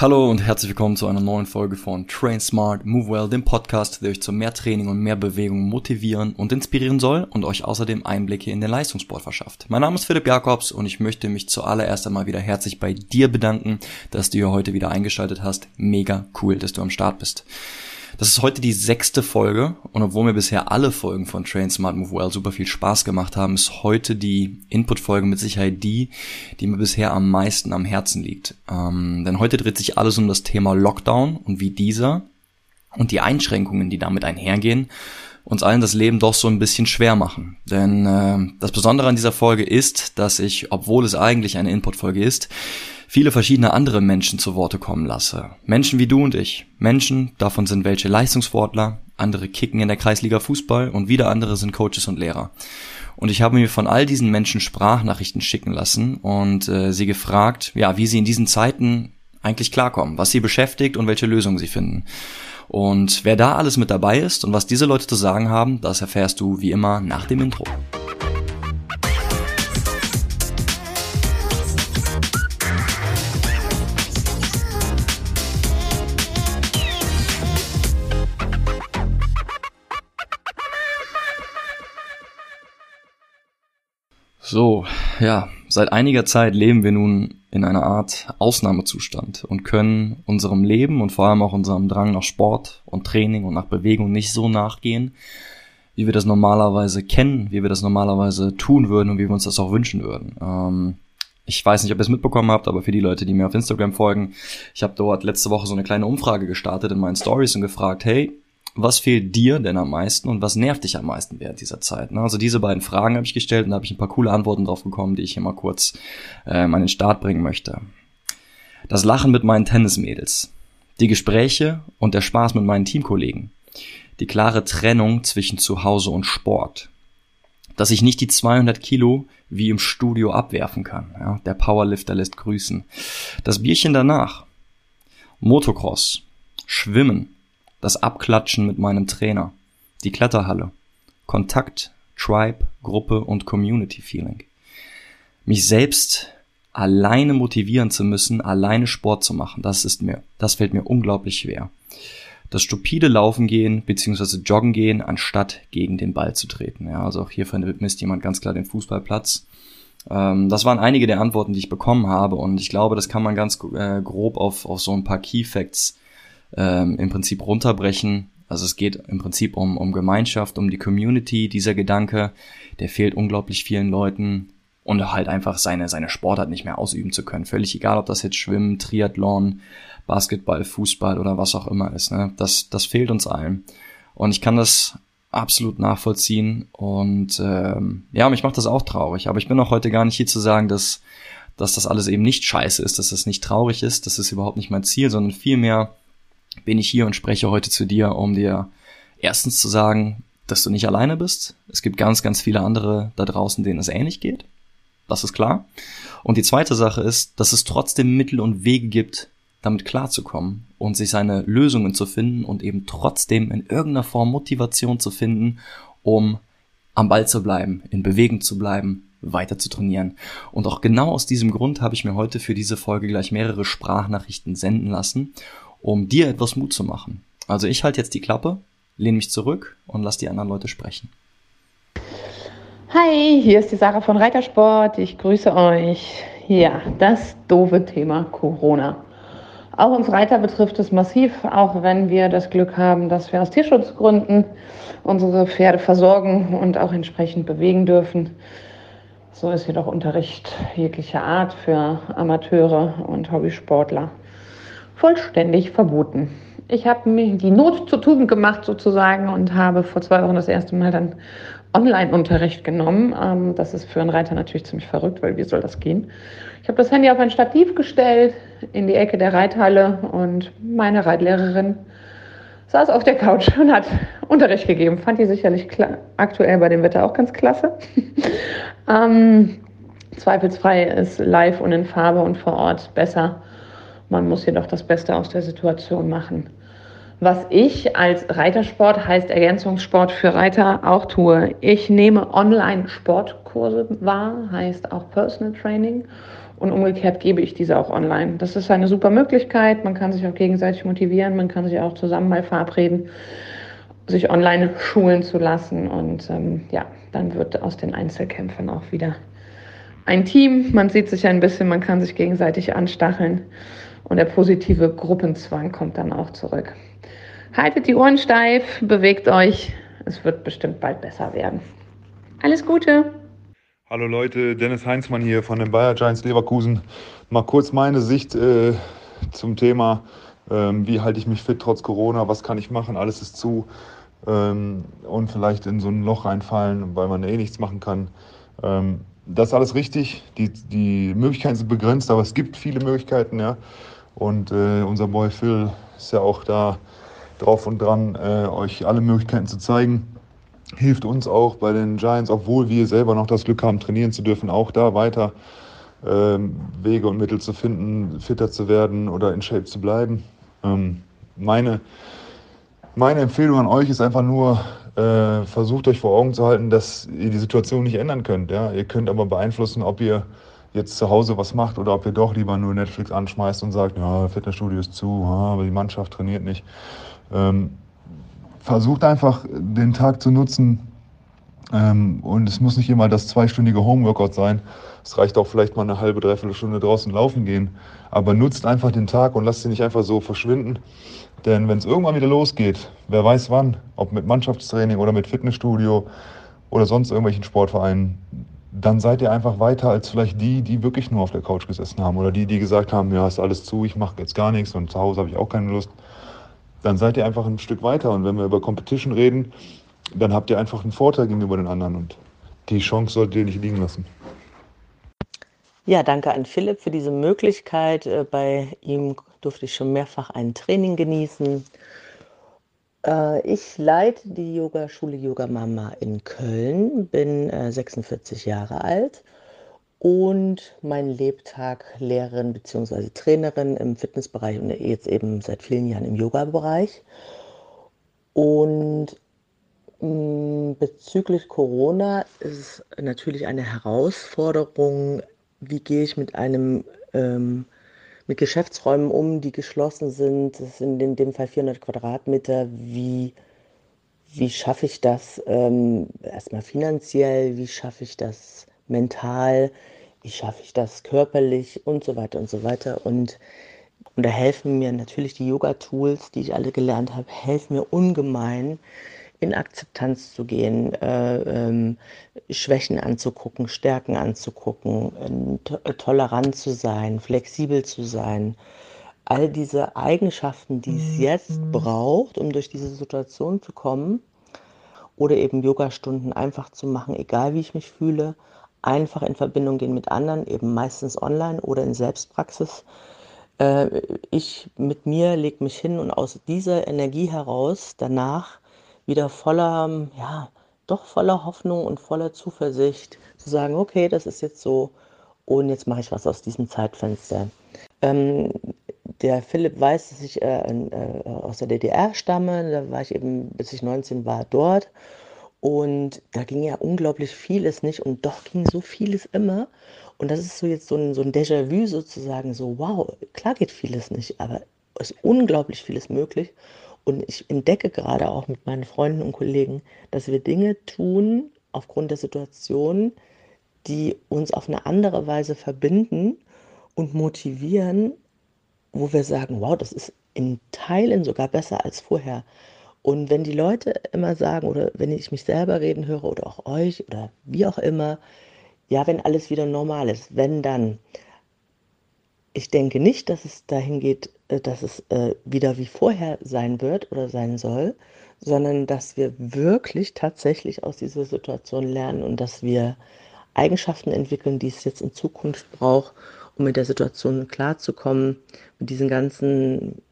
Hallo und herzlich willkommen zu einer neuen Folge von Train Smart, Move Well, dem Podcast, der euch zu mehr Training und mehr Bewegung motivieren und inspirieren soll und euch außerdem Einblicke in den Leistungssport verschafft. Mein Name ist Philipp Jakobs und ich möchte mich zuallererst einmal wieder herzlich bei dir bedanken, dass du hier heute wieder eingeschaltet hast. Mega cool, dass du am Start bist. Das ist heute die sechste Folge und obwohl mir bisher alle Folgen von Train Smart Move Well super viel Spaß gemacht haben, ist heute die Input-Folge mit Sicherheit die, die mir bisher am meisten am Herzen liegt. Ähm, denn heute dreht sich alles um das Thema Lockdown und wie dieser und die Einschränkungen, die damit einhergehen, uns allen das Leben doch so ein bisschen schwer machen. Denn äh, das Besondere an dieser Folge ist, dass ich, obwohl es eigentlich eine Input-Folge ist, viele verschiedene andere Menschen zu Worte kommen lasse. Menschen wie du und ich. Menschen, davon sind welche Leistungssportler, andere kicken in der Kreisliga Fußball und wieder andere sind Coaches und Lehrer. Und ich habe mir von all diesen Menschen Sprachnachrichten schicken lassen und äh, sie gefragt, ja, wie sie in diesen Zeiten eigentlich klarkommen, was sie beschäftigt und welche Lösungen sie finden. Und wer da alles mit dabei ist und was diese Leute zu sagen haben, das erfährst du wie immer nach dem Intro. So, ja, seit einiger Zeit leben wir nun in einer Art Ausnahmezustand und können unserem Leben und vor allem auch unserem Drang nach Sport und Training und nach Bewegung nicht so nachgehen, wie wir das normalerweise kennen, wie wir das normalerweise tun würden und wie wir uns das auch wünschen würden. Ähm, ich weiß nicht, ob ihr es mitbekommen habt, aber für die Leute, die mir auf Instagram folgen, ich habe dort letzte Woche so eine kleine Umfrage gestartet in meinen Stories und gefragt, hey, was fehlt dir denn am meisten und was nervt dich am meisten während dieser Zeit? Ne? Also diese beiden Fragen habe ich gestellt und da habe ich ein paar coole Antworten drauf bekommen, die ich hier mal kurz ähm, an den Start bringen möchte. Das Lachen mit meinen Tennismädels, die Gespräche und der Spaß mit meinen Teamkollegen, die klare Trennung zwischen Zuhause und Sport, dass ich nicht die 200 Kilo wie im Studio abwerfen kann. Ja? Der Powerlifter lässt grüßen. Das Bierchen danach, Motocross, Schwimmen, das Abklatschen mit meinem Trainer, die Kletterhalle, Kontakt, Tribe, Gruppe und Community Feeling. Mich selbst alleine motivieren zu müssen, alleine Sport zu machen, das ist mir, das fällt mir unglaublich schwer. Das stupide Laufen gehen bzw. Joggen gehen, anstatt gegen den Ball zu treten. Ja, also auch hier vermisst jemand ganz klar den Fußballplatz. Ähm, das waren einige der Antworten, die ich bekommen habe und ich glaube, das kann man ganz äh, grob auf, auf so ein paar Key Facts ähm, im Prinzip runterbrechen. Also es geht im Prinzip um, um Gemeinschaft, um die Community. Dieser Gedanke, der fehlt unglaublich vielen Leuten und halt einfach seine, seine Sportart nicht mehr ausüben zu können. Völlig egal, ob das jetzt Schwimmen, Triathlon, Basketball, Fußball oder was auch immer ist. Ne? Das, das fehlt uns allen. Und ich kann das absolut nachvollziehen. Und ähm, ja, mich macht das auch traurig. Aber ich bin auch heute gar nicht hier zu sagen, dass, dass das alles eben nicht scheiße ist, dass das nicht traurig ist. Das ist überhaupt nicht mein Ziel, sondern vielmehr bin ich hier und spreche heute zu dir, um dir erstens zu sagen, dass du nicht alleine bist. Es gibt ganz, ganz viele andere da draußen, denen es ähnlich geht. Das ist klar. Und die zweite Sache ist, dass es trotzdem Mittel und Wege gibt, damit klarzukommen und sich seine Lösungen zu finden und eben trotzdem in irgendeiner Form Motivation zu finden, um am Ball zu bleiben, in Bewegung zu bleiben, weiter zu trainieren. Und auch genau aus diesem Grund habe ich mir heute für diese Folge gleich mehrere Sprachnachrichten senden lassen um dir etwas Mut zu machen. Also ich halte jetzt die Klappe, lehne mich zurück und lass die anderen Leute sprechen. Hi, hier ist die Sarah von Reitersport. Ich grüße euch. Ja, das doofe Thema Corona. Auch uns Reiter betrifft es massiv, auch wenn wir das Glück haben, dass wir aus Tierschutzgründen unsere Pferde versorgen und auch entsprechend bewegen dürfen. So ist jedoch Unterricht jeglicher Art für Amateure und Hobbysportler vollständig verboten. Ich habe mir die Not zu Tugend gemacht sozusagen und habe vor zwei Wochen das erste Mal dann Online-Unterricht genommen. Ähm, das ist für einen Reiter natürlich ziemlich verrückt, weil wie soll das gehen? Ich habe das Handy auf ein Stativ gestellt in die Ecke der Reithalle und meine Reitlehrerin saß auf der Couch und hat Unterricht gegeben. Fand die sicherlich aktuell bei dem Wetter auch ganz klasse. ähm, zweifelsfrei ist live und in Farbe und vor Ort besser man muss jedoch das Beste aus der Situation machen. Was ich als Reitersport, heißt Ergänzungssport für Reiter, auch tue. Ich nehme Online-Sportkurse wahr, heißt auch Personal Training und umgekehrt gebe ich diese auch online. Das ist eine super Möglichkeit. Man kann sich auch gegenseitig motivieren, man kann sich auch zusammen mal verabreden, sich online schulen zu lassen und ähm, ja, dann wird aus den Einzelkämpfen auch wieder ein Team. Man sieht sich ein bisschen, man kann sich gegenseitig anstacheln und der positive Gruppenzwang kommt dann auch zurück. Haltet die Ohren steif, bewegt euch. Es wird bestimmt bald besser werden. Alles Gute! Hallo Leute, Dennis Heinzmann hier von den Bayer Giants Leverkusen. Mal kurz meine Sicht äh, zum Thema, ähm, wie halte ich mich fit trotz Corona, was kann ich machen, alles ist zu ähm, und vielleicht in so ein Loch reinfallen, weil man eh nichts machen kann. Ähm, das ist alles richtig, die, die Möglichkeiten sind begrenzt, aber es gibt viele Möglichkeiten, ja. Und äh, unser Boy Phil ist ja auch da drauf und dran, äh, euch alle Möglichkeiten zu zeigen hilft uns auch bei den Giants, obwohl wir selber noch das Glück haben, trainieren zu dürfen, auch da weiter ähm, Wege und Mittel zu finden, fitter zu werden oder in Shape zu bleiben. Ähm, meine, meine Empfehlung an euch ist einfach nur, äh, versucht euch vor Augen zu halten, dass ihr die Situation nicht ändern könnt. Ja? Ihr könnt aber beeinflussen, ob ihr jetzt zu Hause was macht oder ob ihr doch lieber nur Netflix anschmeißt und sagt, ja, Fitnessstudio ist zu, aber die Mannschaft trainiert nicht. Ähm, versucht einfach den Tag zu nutzen. Ähm, und es muss nicht immer das zweistündige Homeworkout sein. Es reicht auch vielleicht mal eine halbe, dreiviertel Stunde draußen laufen gehen. Aber nutzt einfach den Tag und lasst ihn nicht einfach so verschwinden. Denn wenn es irgendwann wieder losgeht, wer weiß wann, ob mit Mannschaftstraining oder mit Fitnessstudio oder sonst irgendwelchen Sportvereinen, dann seid ihr einfach weiter als vielleicht die, die wirklich nur auf der Couch gesessen haben oder die, die gesagt haben, ja, ist alles zu, ich mache jetzt gar nichts und zu Hause habe ich auch keine Lust dann seid ihr einfach ein Stück weiter. Und wenn wir über Competition reden, dann habt ihr einfach einen Vorteil gegenüber den anderen. Und die Chance solltet ihr nicht liegen lassen. Ja, danke an Philipp für diese Möglichkeit. Äh, bei ihm durfte ich schon mehrfach ein Training genießen. Äh, ich leite die Yogaschule Yoga Mama in Köln, bin 46 äh, Jahre alt und mein Lebtag Lehrerin bzw. Trainerin im Fitnessbereich und jetzt eben seit vielen Jahren im Yoga-Bereich. Und mm, bezüglich Corona ist es natürlich eine Herausforderung, wie gehe ich mit einem ähm, mit Geschäftsräumen um, die geschlossen sind. Das sind in dem Fall 400 Quadratmeter. Wie, wie schaffe ich das ähm, erstmal finanziell? Wie schaffe ich das mental, wie schaffe ich das körperlich und so weiter und so weiter. Und, und da helfen mir natürlich die Yoga-Tools, die ich alle gelernt habe, helfen mir ungemein, in Akzeptanz zu gehen, äh, ähm, Schwächen anzugucken, Stärken anzugucken, äh, tolerant zu sein, flexibel zu sein. All diese Eigenschaften, die es jetzt braucht, um durch diese Situation zu kommen, oder eben Yogastunden einfach zu machen, egal wie ich mich fühle, einfach in Verbindung gehen mit anderen, eben meistens online oder in Selbstpraxis. Äh, ich mit mir lege mich hin und aus dieser Energie heraus danach wieder voller, ja, doch voller Hoffnung und voller Zuversicht zu sagen, okay, das ist jetzt so und jetzt mache ich was aus diesem Zeitfenster. Ähm, der Philipp weiß, dass ich äh, äh, aus der DDR stamme. Da war ich eben, bis ich 19 war, dort. Und da ging ja unglaublich vieles nicht und doch ging so vieles immer. Und das ist so jetzt so ein, so ein Déjà-vu sozusagen, so wow, klar geht vieles nicht, aber es ist unglaublich vieles möglich. Und ich entdecke gerade auch mit meinen Freunden und Kollegen, dass wir Dinge tun aufgrund der Situation, die uns auf eine andere Weise verbinden und motivieren, wo wir sagen, wow, das ist in Teilen sogar besser als vorher. Und wenn die Leute immer sagen oder wenn ich mich selber reden höre oder auch euch oder wie auch immer, ja, wenn alles wieder normal ist, wenn dann. Ich denke nicht, dass es dahin geht, dass es äh, wieder wie vorher sein wird oder sein soll, sondern dass wir wirklich tatsächlich aus dieser Situation lernen und dass wir Eigenschaften entwickeln, die es jetzt in Zukunft braucht, um mit der Situation klarzukommen, mit diesen ganzen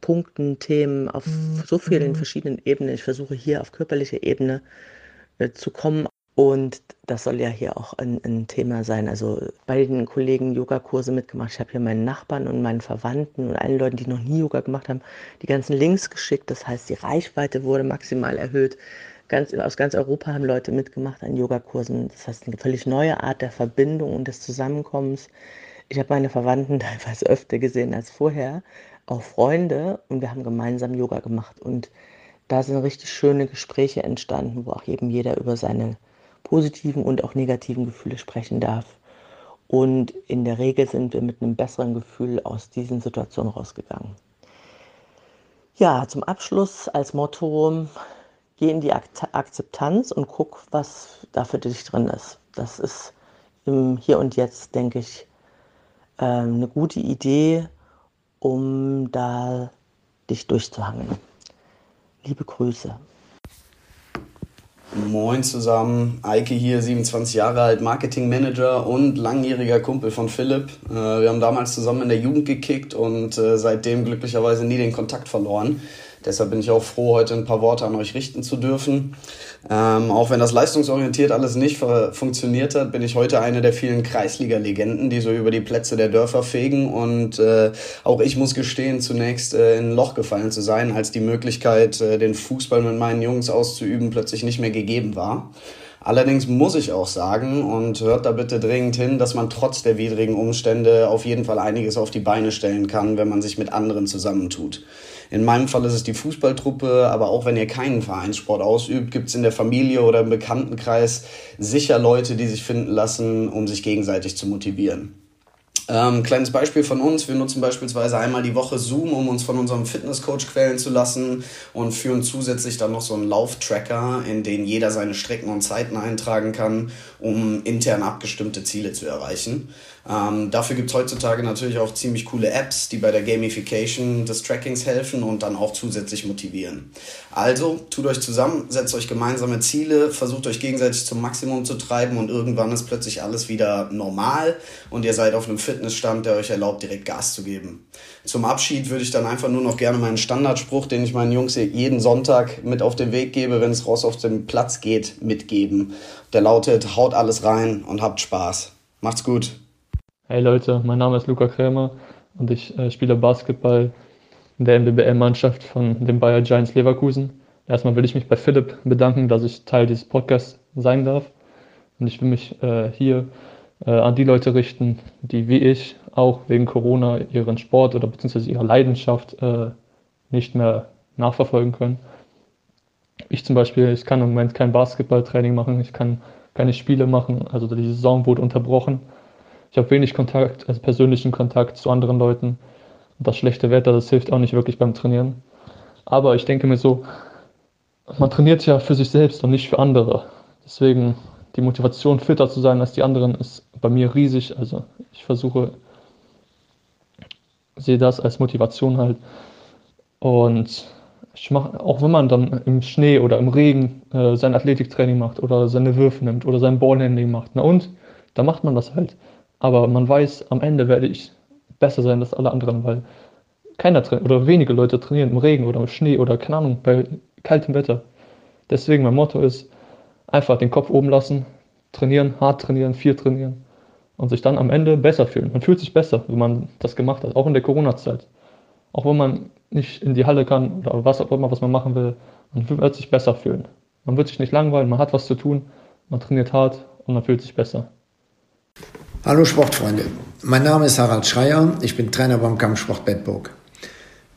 Punkten, Themen auf mhm. so vielen mhm. verschiedenen Ebenen. Ich versuche hier auf körperlicher Ebene äh, zu kommen. Und das soll ja hier auch ein, ein Thema sein. Also bei den Kollegen Yogakurse mitgemacht. Ich habe hier meinen Nachbarn und meinen Verwandten und allen Leuten, die noch nie Yoga gemacht haben, die ganzen Links geschickt. Das heißt, die Reichweite wurde maximal erhöht. Ganz, aus ganz Europa haben Leute mitgemacht an Yogakursen. Das heißt, eine völlig neue Art der Verbindung und des Zusammenkommens Ich habe meine Verwandten teilweise öfter gesehen als vorher, auch Freunde, und wir haben gemeinsam Yoga gemacht. Und da sind richtig schöne Gespräche entstanden, wo auch eben jeder über seine positiven und auch negativen Gefühle sprechen darf. Und in der Regel sind wir mit einem besseren Gefühl aus diesen Situationen rausgegangen. Ja, zum Abschluss als Motto, geh in die Akzeptanz und guck, was da für dich drin ist. Das ist im Hier und Jetzt, denke ich, ähm, eine gute Idee, um da dich durchzuhangeln. Liebe Grüße. Moin zusammen, Eike hier, 27 Jahre alt, Marketingmanager und langjähriger Kumpel von Philipp. Äh, wir haben damals zusammen in der Jugend gekickt und äh, seitdem glücklicherweise nie den Kontakt verloren. Deshalb bin ich auch froh, heute ein paar Worte an euch richten zu dürfen. Ähm, auch wenn das leistungsorientiert alles nicht funktioniert hat, bin ich heute eine der vielen Kreisliga-Legenden, die so über die Plätze der Dörfer fegen. Und äh, auch ich muss gestehen, zunächst äh, in ein Loch gefallen zu sein, als die Möglichkeit, äh, den Fußball mit meinen Jungs auszuüben, plötzlich nicht mehr gegeben war. Allerdings muss ich auch sagen, und hört da bitte dringend hin, dass man trotz der widrigen Umstände auf jeden Fall einiges auf die Beine stellen kann, wenn man sich mit anderen zusammentut. In meinem Fall ist es die Fußballtruppe, aber auch wenn ihr keinen Vereinssport ausübt, gibt es in der Familie oder im Bekanntenkreis sicher Leute, die sich finden lassen, um sich gegenseitig zu motivieren. Ähm, kleines Beispiel von uns. Wir nutzen beispielsweise einmal die Woche Zoom, um uns von unserem Fitnesscoach quälen zu lassen und führen zusätzlich dann noch so einen Lauftracker, in den jeder seine Strecken und Zeiten eintragen kann, um intern abgestimmte Ziele zu erreichen. Ähm, dafür gibt es heutzutage natürlich auch ziemlich coole Apps, die bei der Gamification des Trackings helfen und dann auch zusätzlich motivieren. Also tut euch zusammen, setzt euch gemeinsame Ziele, versucht euch gegenseitig zum Maximum zu treiben und irgendwann ist plötzlich alles wieder normal und ihr seid auf einem Fitnessstand, der euch erlaubt, direkt Gas zu geben. Zum Abschied würde ich dann einfach nur noch gerne meinen Standardspruch, den ich meinen Jungs jeden Sonntag mit auf den Weg gebe, wenn es raus auf den Platz geht, mitgeben. Der lautet, haut alles rein und habt Spaß. Macht's gut. Hey Leute, mein Name ist Luca Krämer und ich äh, spiele Basketball in der MBBL-Mannschaft von den Bayer Giants Leverkusen. Erstmal will ich mich bei Philipp bedanken, dass ich Teil dieses Podcasts sein darf. Und ich will mich äh, hier äh, an die Leute richten, die wie ich auch wegen Corona ihren Sport oder beziehungsweise ihre Leidenschaft äh, nicht mehr nachverfolgen können. Ich zum Beispiel, ich kann im Moment kein Basketballtraining machen, ich kann keine Spiele machen, also die Saison wurde unterbrochen ich habe wenig Kontakt, also persönlichen Kontakt zu anderen Leuten. Und das schlechte Wetter, das hilft auch nicht wirklich beim Trainieren. Aber ich denke mir so, man trainiert ja für sich selbst und nicht für andere. Deswegen die Motivation, fitter zu sein als die anderen, ist bei mir riesig. Also ich versuche, sehe das als Motivation halt. Und ich mache, auch wenn man dann im Schnee oder im Regen äh, sein Athletiktraining macht oder seine Würfe nimmt oder sein Ballhandling macht, na und, da macht man das halt. Aber man weiß, am Ende werde ich besser sein als alle anderen, weil keiner oder wenige Leute trainieren im Regen oder im Schnee oder keine Ahnung, bei kaltem Wetter. Deswegen mein Motto ist, einfach den Kopf oben lassen, trainieren, hart trainieren, viel trainieren und sich dann am Ende besser fühlen. Man fühlt sich besser, wenn man das gemacht hat, auch in der Corona-Zeit. Auch wenn man nicht in die Halle kann oder was auch immer, was man machen will, man wird sich besser fühlen. Man wird sich nicht langweilen, man hat was zu tun, man trainiert hart und man fühlt sich besser. Hallo Sportfreunde, mein Name ist Harald Schreier, ich bin Trainer beim Kampfsport Bedburg.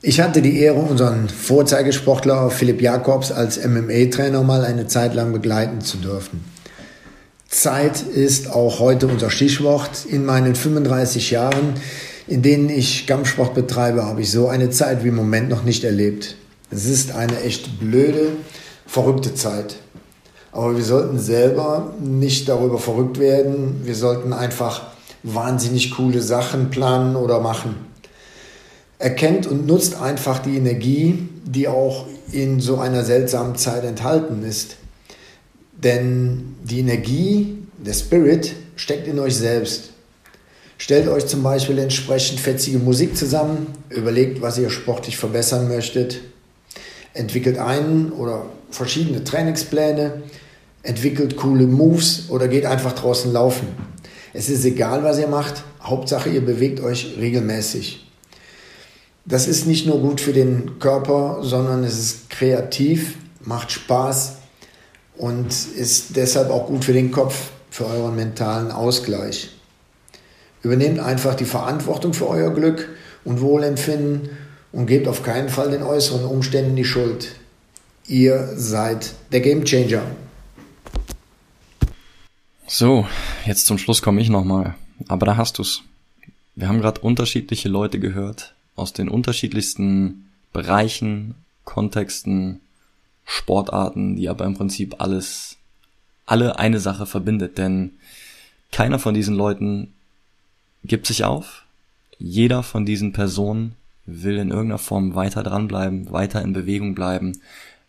Ich hatte die Ehre, unseren Vorzeigesportler Philipp Jakobs als MMA-Trainer mal eine Zeit lang begleiten zu dürfen. Zeit ist auch heute unser Stichwort. In meinen 35 Jahren, in denen ich Kampfsport betreibe, habe ich so eine Zeit wie im Moment noch nicht erlebt. Es ist eine echt blöde, verrückte Zeit. Aber wir sollten selber nicht darüber verrückt werden. Wir sollten einfach wahnsinnig coole Sachen planen oder machen. Erkennt und nutzt einfach die Energie, die auch in so einer seltsamen Zeit enthalten ist. Denn die Energie, der Spirit, steckt in euch selbst. Stellt euch zum Beispiel entsprechend fetzige Musik zusammen, überlegt, was ihr sportlich verbessern möchtet, entwickelt einen oder verschiedene Trainingspläne, entwickelt coole Moves oder geht einfach draußen laufen. Es ist egal, was ihr macht, Hauptsache ihr bewegt euch regelmäßig. Das ist nicht nur gut für den Körper, sondern es ist kreativ, macht Spaß und ist deshalb auch gut für den Kopf, für euren mentalen Ausgleich. Übernehmt einfach die Verantwortung für euer Glück und Wohlempfinden und gebt auf keinen Fall den äußeren Umständen die Schuld. Ihr seid der Gamechanger. So, jetzt zum Schluss komme ich nochmal. Aber da hast du's. Wir haben gerade unterschiedliche Leute gehört aus den unterschiedlichsten Bereichen, Kontexten, Sportarten, die aber im Prinzip alles, alle eine Sache verbindet. Denn keiner von diesen Leuten gibt sich auf. Jeder von diesen Personen will in irgendeiner Form weiter dranbleiben, weiter in Bewegung bleiben,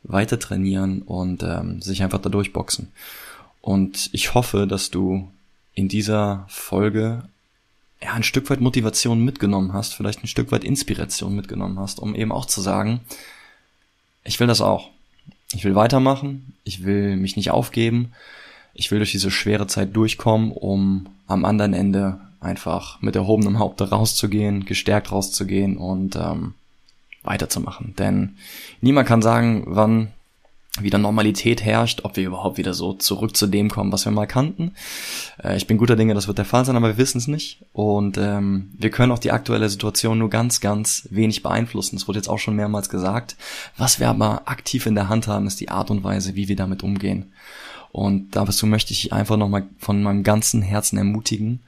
weiter trainieren und ähm, sich einfach da durchboxen. Und ich hoffe, dass du in dieser Folge ja, ein Stück weit Motivation mitgenommen hast, vielleicht ein Stück weit Inspiration mitgenommen hast, um eben auch zu sagen, ich will das auch. Ich will weitermachen, ich will mich nicht aufgeben, ich will durch diese schwere Zeit durchkommen, um am anderen Ende einfach mit erhobenem Haupte rauszugehen, gestärkt rauszugehen und ähm, weiterzumachen. Denn niemand kann sagen, wann wieder Normalität herrscht, ob wir überhaupt wieder so zurück zu dem kommen, was wir mal kannten. Äh, ich bin guter Dinge, das wird der Fall sein, aber wir wissen es nicht. Und ähm, wir können auch die aktuelle Situation nur ganz, ganz wenig beeinflussen. Es wurde jetzt auch schon mehrmals gesagt. Was wir aber aktiv in der Hand haben, ist die Art und Weise, wie wir damit umgehen. Und dazu möchte ich einfach nochmal von meinem ganzen Herzen ermutigen.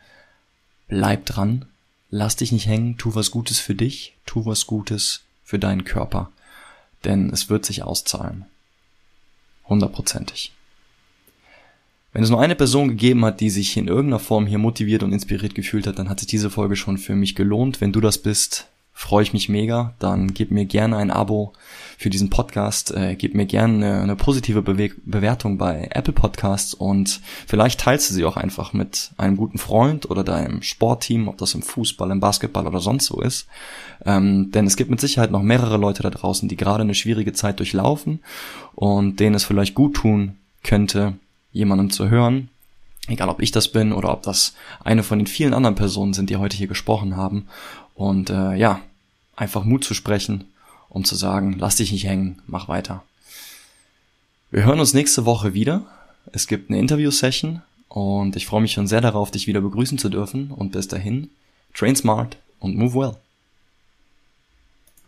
Bleib dran, lass dich nicht hängen, tu was Gutes für dich, tu was Gutes für deinen Körper. Denn es wird sich auszahlen. Hundertprozentig. Wenn es nur eine Person gegeben hat, die sich in irgendeiner Form hier motiviert und inspiriert gefühlt hat, dann hat sich diese Folge schon für mich gelohnt. Wenn du das bist, freue ich mich mega. Dann gib mir gerne ein Abo für diesen Podcast, äh, gib mir gerne eine, eine positive Bewe Bewertung bei Apple Podcasts und vielleicht teilst du sie auch einfach mit einem guten Freund oder deinem Sportteam, ob das im Fußball, im Basketball oder sonst so ist. Ähm, denn es gibt mit Sicherheit noch mehrere Leute da draußen, die gerade eine schwierige Zeit durchlaufen und denen es vielleicht gut tun könnte, jemandem zu hören, egal ob ich das bin oder ob das eine von den vielen anderen Personen sind, die heute hier gesprochen haben. Und äh, ja, einfach Mut zu sprechen, um zu sagen, lass dich nicht hängen, mach weiter. Wir hören uns nächste Woche wieder. Es gibt eine Interview-Session und ich freue mich schon sehr darauf, dich wieder begrüßen zu dürfen. Und bis dahin, train smart und move well.